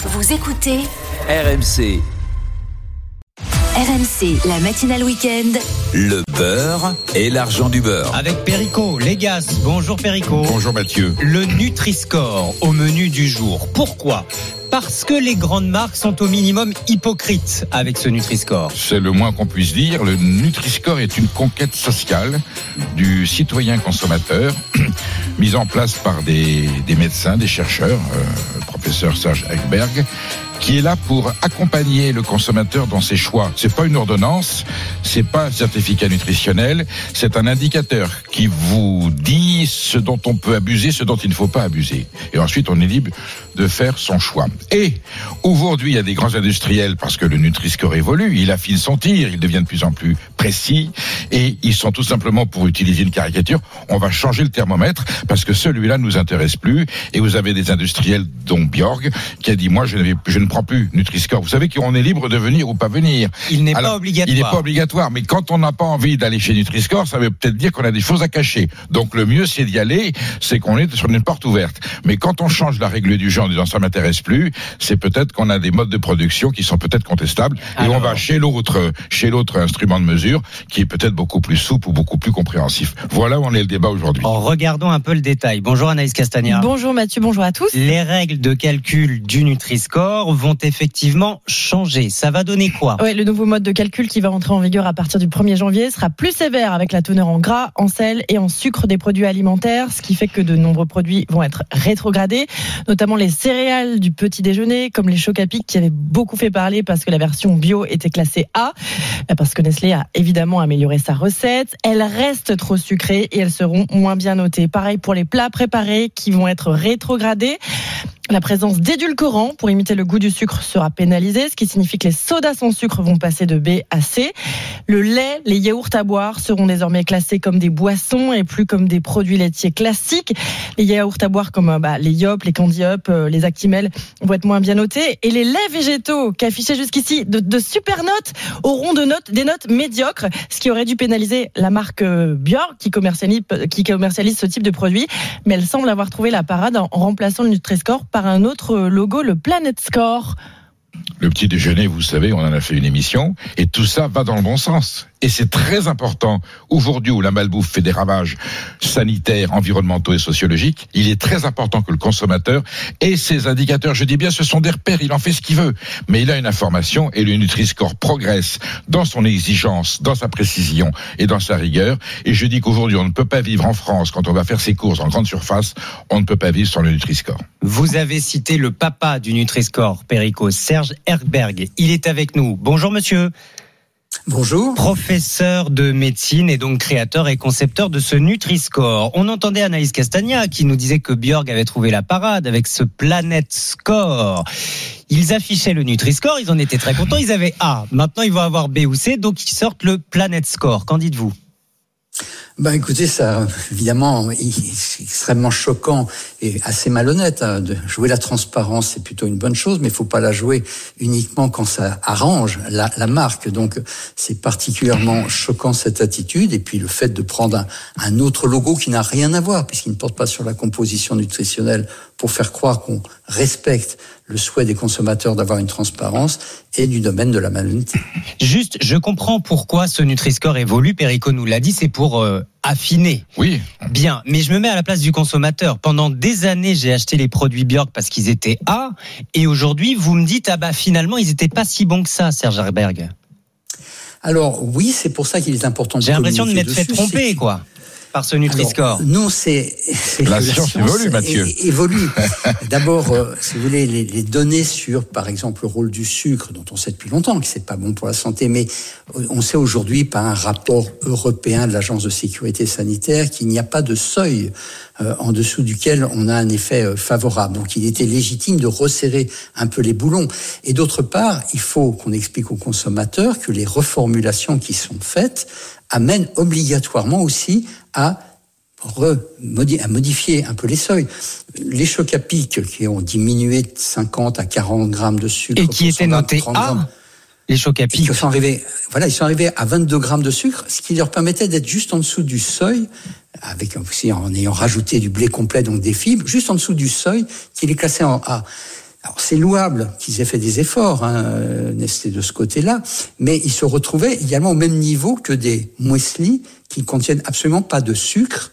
Vous écoutez RMC, RMC, la matinale week-end. le beurre et l'argent du beurre. Avec Perico, Légas. Bonjour Perico. Bonjour Mathieu. Le Nutri-Score au menu du jour. Pourquoi? Parce que les grandes marques sont au minimum hypocrites avec ce Nutri-Score. C'est le moins qu'on puisse dire. Le Nutri-Score est une conquête sociale du citoyen consommateur, mise en place par des, médecins, des chercheurs, euh, professeur Serge Ekberg, qui est là pour accompagner le consommateur dans ses choix. C'est pas une ordonnance, c'est pas un certificat nutritionnel, c'est un indicateur qui vous dit ce dont on peut abuser, ce dont il ne faut pas abuser. Et ensuite, on est libre de faire son choix. Et aujourd'hui, il y a des grands industriels parce que le Nutri-Score évolue, il affine son tir, il devient de plus en plus précis et ils sont tout simplement pour utiliser une caricature, on va changer le thermomètre parce que celui-là nous intéresse plus et vous avez des industriels dont Bjorg qui a dit moi je ne, je ne prends plus Nutri-Score. Vous savez qu'on est libre de venir ou pas venir. Il n'est pas obligatoire. Il n'est pas obligatoire, mais quand on n'a pas envie d'aller chez Nutri-Score, ça veut peut-être dire qu'on a des choses à cacher. Donc le mieux, c'est d'y aller, c'est qu'on est sur une porte ouverte. Mais quand on change la règle du jeu en disant ça m'intéresse plus, c'est peut-être qu'on a des modes de production qui sont peut-être contestables et on va chez l'autre, chez l'autre instrument de mesure qui est peut-être beaucoup plus souple ou beaucoup plus compréhensif. Voilà où en est le débat aujourd'hui. En regardons un peu le détail. Bonjour Anaïs Castagna. Bonjour Mathieu, bonjour à tous. Les règles de calcul du Nutri-Score vont effectivement changer. Ça va donner quoi? Ouais, le nouveau mode de calcul qui va entrer en vigueur à partir du 1er janvier sera plus sévère avec la teneur en gras, en sel et en sucre des produits alimentaires, ce qui fait que de nombreux produits vont être rétrogradés, notamment les céréales du petit déjeuner, comme les chocs à pic qui avaient beaucoup fait parler parce que la version bio était classée A, parce que Nestlé a évidemment amélioré sa recette. Elles restent trop sucrées et elles seront moins bien notées. Pareil pour les plats préparés qui vont être rétrogradés. La présence d'édulcorants pour imiter le goût du sucre sera pénalisée, ce qui signifie que les sodas sans sucre vont passer de B à C. Le lait, les yaourts à boire seront désormais classés comme des boissons et plus comme des produits laitiers classiques. Les yaourts à boire comme euh, bah, les Yop, les Candy Up, euh, les Actimel vont être moins bien notés. Et les laits végétaux qu'affichaient jusqu'ici de, super notes auront de notes, des notes médiocres, ce qui aurait dû pénaliser la marque euh, Björk qui commercialise, qui commercialise ce type de produit. Mais elle semble avoir trouvé la parade en remplaçant le Nutri-Score par un autre logo, le Planet Score. Le petit déjeuner, vous savez, on en a fait une émission, et tout ça va dans le bon sens. Et c'est très important, aujourd'hui où la malbouffe fait des ravages sanitaires, environnementaux et sociologiques, il est très important que le consommateur ait ses indicateurs. Je dis bien, ce sont des repères, il en fait ce qu'il veut. Mais il a une information, et le Nutri-Score progresse dans son exigence, dans sa précision et dans sa rigueur. Et je dis qu'aujourd'hui, on ne peut pas vivre en France, quand on va faire ses courses en grande surface, on ne peut pas vivre sans le Nutri-Score. Vous avez cité le papa du Nutri-Score, Perico, Serge Erberg. Il est avec nous. Bonjour monsieur. Bonjour. Professeur de médecine et donc créateur et concepteur de ce Nutri-Score. On entendait Anaïs Castagna qui nous disait que Björg avait trouvé la parade avec ce Planet Score. Ils affichaient le Nutri-Score, ils en étaient très contents, ils avaient A. Maintenant ils vont avoir B ou C, donc ils sortent le Planet Score. Qu'en dites-vous? Ben écoutez, ça, évidemment, c'est extrêmement choquant et assez malhonnête. hein, de jouer la transparence, c'est plutôt une bonne chose, mais il faut pas la jouer uniquement quand ça arrange la, marque. Donc, c'est particulièrement choquant cette attitude. Et puis le fait de prendre un, autre logo qui n'a rien à voir, puisqu'il ne porte pas sur la composition nutritionnelle, pour faire croire qu'on respecte le souhait des consommateurs d'avoir une transparence, est du domaine de la malhonnêteté. Juste, je comprends pourquoi ce Nutri-Score évolue, Perico nous l'a dit, c'est pour euh, affiner. Oui, Bien, mais je me mets à la place du consommateur. Pendant des années, j'ai acheté les produits Björk parce qu'ils étaient A, et aujourd'hui, vous me dites, ah bah finalement, ils étaient pas si bons que ça, Serge Herberg. Alors oui, c'est pour ça qu'il est important de J'ai l'impression de m'être fait tromper, quoi, par ce Nutri-Score. Non, c'est c'est La science évolue, Mathieu. évolue. D'abord, euh, si vous voulez, les, les données sur, par exemple, le rôle du sucre, dont on sait depuis longtemps que c'est pas bon pour la santé, mais euh, on sait aujourd'hui par un rapport européen de l'Agence de sécurité sanitaire qu'il n'y a pas de seuil euh, en dessous duquel on a un effet euh, favorable. Donc, il était légitime de resserrer un peu les boulons. Et d'autre part, il faut qu'on explique aux consommateurs que les reformulations qui sont faites amènent obligatoirement aussi à à modifier un peu les seuils. Les chocs à pic qui ont diminué de 50 à 40 grammes de sucre. Et qui étaient 120, notés 30 A, les chocs à pic. qui sont arrivés, voilà, ils sont arrivés à 22 grammes de sucre, ce qui leur permettait d'être juste en dessous du seuil, avec aussi en ayant rajouté du blé complet, donc des fibres, juste en dessous du seuil, qui les classait en A. Alors c'est louable qu'ils aient fait des efforts, hein, Nestlé de ce côté-là, mais ils se retrouvaient également au même niveau que des muesli qui contiennent absolument pas de sucre.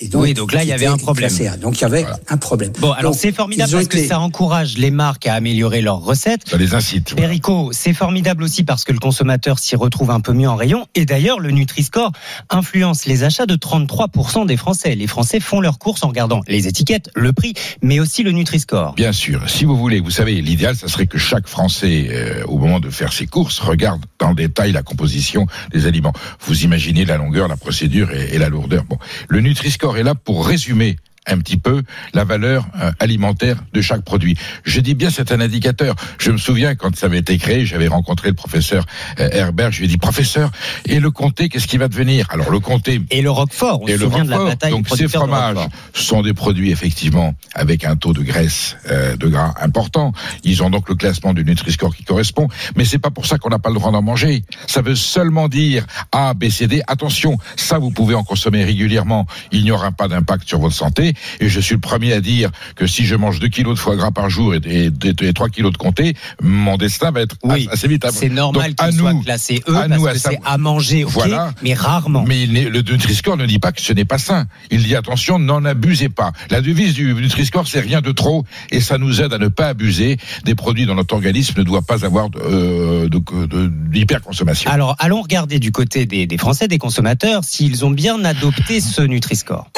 Et donc, oui, donc là, il y avait un problème. Donc il y avait voilà. un problème. Bon, alors c'est formidable parce que ça encourage les marques à améliorer leurs recettes. Ça les incite. voilà. Perico, c'est formidable aussi parce que le consommateur s'y retrouve un peu mieux en rayon. Et d'ailleurs, le Nutri-Score influence les achats de 33% des Français. Les Français font leurs courses en regardant les étiquettes, le prix, mais aussi le Nutri-Score. Bien sûr, si vous voulez, vous savez, l'idéal, ça serait que chaque Français, euh, au moment de faire ses courses, regarde dans le détail la composition des aliments. Vous imaginez la longueur, la procédure et, et la lourdeur. Bon, le Nutri-Score est là pour résumer un petit peu la valeur euh, alimentaire de chaque produit. Je dis bien c'est un indicateur. Je me souviens quand ça avait été créé, j'avais rencontré le professeur euh, Herbert, je lui ai dit professeur, et le comté, qu'est-ce qui va devenir? Alors le comté, Et le Roquefort, on et se le souvient de la bataille Donc ces fromages sont des produits effectivement avec un taux de graisse, euh, de gras important. Ils ont donc le classement du Nutri-Score qui correspond, mais c'est pas pour ça qu'on n'a pas le droit d'en manger. Ça veut seulement dire A, B, C, D. Attention, ça vous pouvez en consommer régulièrement. Il n'y aura pas d'impact sur votre santé. Et je suis le premier à dire que si je mange 2 kilos de foie gras par jour et, et, et 3 kilos de comté, mon destin va être Oui, assez vite. C'est normal Donc, à qu'il soit nous, classé E à parce nous que c'est à manger, ok, Voilà. mais rarement. mais le Nutri-Score ne dit pas que ce n'est pas sain. Il dit attention, n'en abusez pas. La devise du Nutri-Score, c'est rien de trop, et ça nous aide à ne pas abuser des produits dont notre organisme ne doit pas avoir de, euh, de, de- d'hyperconsommation. Alors, allons regarder du côté des, des Français, des consommateurs, s'ils ont bien adopté ce Nutri-Score.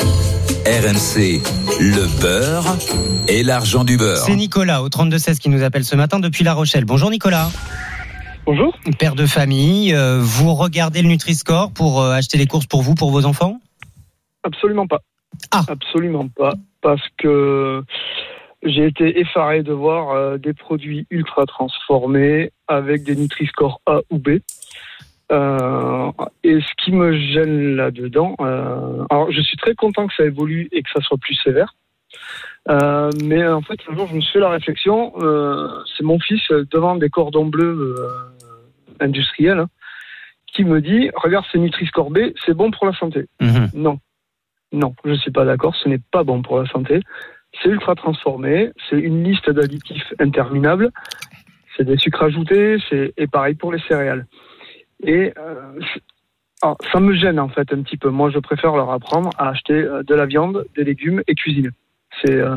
RMC, le beurre et l'argent du beurre. C'est Nicolas au 3216 qui nous appelle ce matin depuis La Rochelle. Bonjour Nicolas. Bonjour. Père de famille, euh, vous regardez le Nutri-Score pour euh, acheter les courses pour vous, pour vos enfants? Absolument pas. Ah. Absolument pas. Parce que j'ai été effaré de voir euh, des produits ultra transformés avec des Nutri-Score A ou B. Euh, et ce qui me gêne là-dedans, euh, alors je suis très content que ça évolue et que ça soit plus sévère. Euh, mais en fait, un jour, je me suis fait la réflexion. c'est mon fils devant des cordons bleus industriels hein, qui me dit "Regarde, c'est Nutri-Score B, c'est bon pour la santé." Mhm. Non. Non, je ne suis pas d'accord, ce n'est pas bon pour la santé. C'est ultra transformé, c'est une liste d'additifs interminable, c'est des sucres ajoutés, c'est et pareil pour les céréales. Et euh, alors, ça me gêne en fait un petit peu. Moi, je préfère leur apprendre à acheter euh, de la viande, des légumes et cuisiner. C'est euh,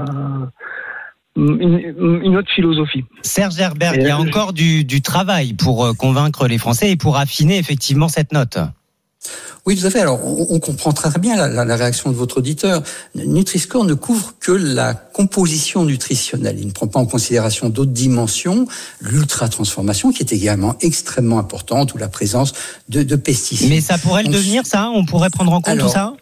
une, une autre philosophie. Serge Herbert, il y a je- encore du, du travail pour convaincre les Français et pour affiner effectivement cette note. Oui, tout à fait. Alors, on, on comprend très bien la, la- la réaction de votre auditeur. Nutri-Score ne couvre que la composition nutritionnelle. Il ne prend pas en considération d'autres dimensions, l'ultra-transformation, qui est également extrêmement importante, ou la présence de, de pesticides. Mais ça pourrait le Donc, devenir, ça? On pourrait prendre en compte Alors, tout ça?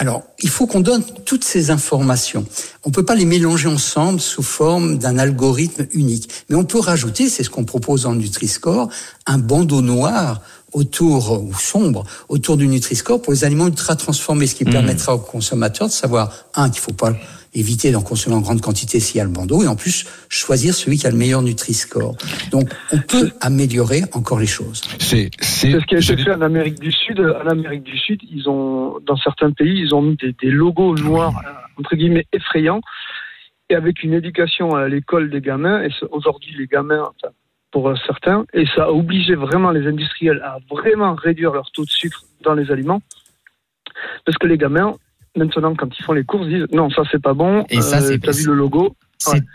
Alors, il faut qu'on donne toutes ces informations. On peut pas les mélanger ensemble sous forme d'un algorithme unique. Mais on peut rajouter, c'est ce qu'on propose le Nutri-Score, un bandeau noir autour, ou sombre, autour du Nutri-Score pour les aliments ultra transformés, ce qui Mmh. permettra aux consommateurs de savoir, un, qu'il faut pas éviter d'en consommer en grande quantité s'il y a le bandeau, et en plus, choisir celui qui a le meilleur Nutri-Score. Donc, on peut améliorer encore les choses. C'est, ce qui a été fait en Amérique du Sud. En Amérique du Sud, ils ont, dans certains pays, ils ont mis des, des logos noirs, euh, entre guillemets, effrayants, et avec une éducation à l'école des gamins. Et aujourd'hui, les gamins, enfin, pour certains, et ça a obligé vraiment les industriels à vraiment réduire leur taux de sucre dans les aliments, parce que les gamins, maintenant, quand ils font les courses, disent non, ça c'est pas bon. Et ça, c'est- T'as vu le logo?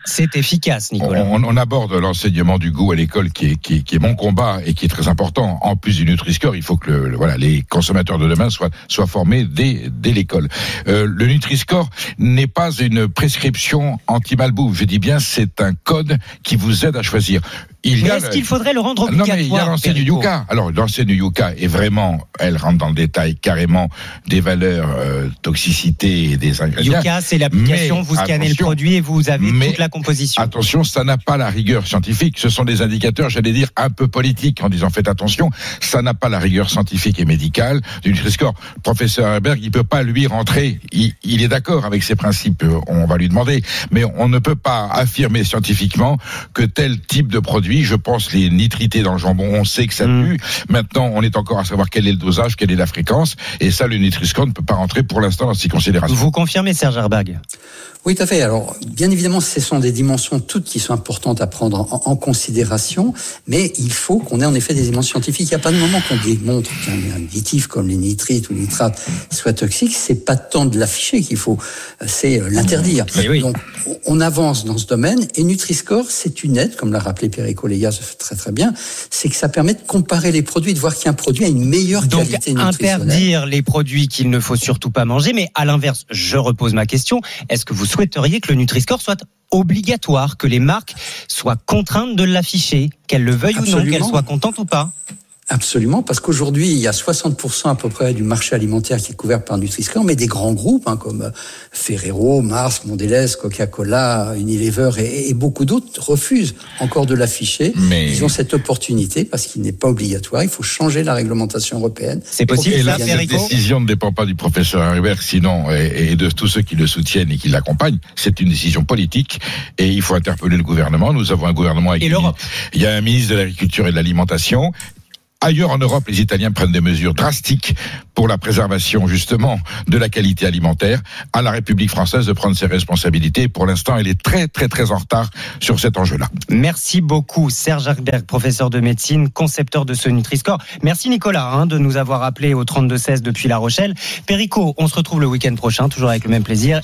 C'est efficace, Nicolas. On, on aborde l'enseignement du goût à l'école qui est, qui, est, qui est mon combat et qui est très important. En plus du Nutri-Score, il faut que le, le- voilà, les consommateurs de demain soient, soient formés dès, dès l'école. Euh, le Nutri-Score n'est pas une prescription anti-malbouffe. Je dis bien, c'est un code qui vous aide à choisir. Il est-ce qu'il faudrait le rendre non, obligatoire mais il y a l'enseigne du Yuka. Alors, l'enseigne du Yuka est vraiment, elle rentre dans le détail carrément des valeurs, euh, toxicité et des ingrédients. Yuka, c'est l'application, vous scannez le produit et vous avez mais toute la composition. Attention, ça n'a pas la rigueur scientifique. Ce sont des indicateurs, j'allais dire, un peu politiques en disant faites attention. Ça n'a pas la rigueur scientifique et médicale du Nutri-Score. Le Professeur Herberg, il peut pas lui rentrer. Il, il est d'accord avec ces principes. On va lui demander. Mais on ne peut pas affirmer scientifiquement que tel type de produit, je pense les nitrités dans le jambon, on sait que ça Mm. tue. Maintenant, on est encore à savoir quel est le dosage, quelle est la fréquence. Et ça, le Nutri-Score ne peut pas rentrer pour l'instant dans ces considérations. Vous confirmez, Serge Herbag? Oui, tout à fait. Alors, bien évidemment, ce sont des dimensions toutes qui sont importantes à prendre en, en considération, mais il faut qu'on ait en effet des dimensions scientifiques. Il n'y a pas de moment qu'on démontre qu'un additif comme les nitrites ou les nitrates soit toxique. C'est pas tant de l'afficher qu'il faut, c'est euh, l'interdire. Oui. Donc, on avance dans ce domaine et Nutri-Score, c'est une aide, comme l'a rappelé Perico Lega très très bien, c'est que ça permet de comparer les produits, de voir qu'un produit a une meilleure Donc qualité nutritionnelle. interdire les produits qu'il ne faut surtout pas manger, mais à l'inverse, je repose ma question, est-ce que vous souhaiteriez que le Nutri-Score soit obligatoire, que les marques soient contraintes de l'afficher, qu'elles le veuillent ou non, qu'elles soient contentes ou pas Absolument, parce qu'aujourd'hui, il y a 60% à peu près du marché alimentaire qui est couvert par Nutri-Score, mais des grands groupes hein, comme Ferrero, Mars, Mondelez, Coca-Cola, Unilever et, et beaucoup d'autres refusent encore de l'afficher. Mais- Ils ont cette opportunité parce qu'il n'est pas obligatoire. Il faut changer la réglementation européenne. C'est possible, Et là, cette décision? Ne dépend pas du professeur Herbert, sinon, et, et de tous ceux qui le soutiennent et qui l'accompagnent. C'est une décision politique et il faut interpeller le gouvernement. Nous avons un gouvernement avec Et l'Europe. Il y a un ministre de l'Agriculture et de l'Alimentation. Ailleurs en Europe, les Italiens prennent des mesures drastiques pour la préservation justement de la qualité alimentaire. À la République française de prendre ses responsabilités. Pour l'instant, elle est très très très en retard sur cet enjeu-là. Merci beaucoup, Serge Arberg, professeur de médecine, concepteur de ce Nutri-Score. Merci Nicolas hein, de nous avoir appelé au 32-16 depuis La Rochelle. Perico, on se retrouve le week-end prochain, toujours avec le même plaisir.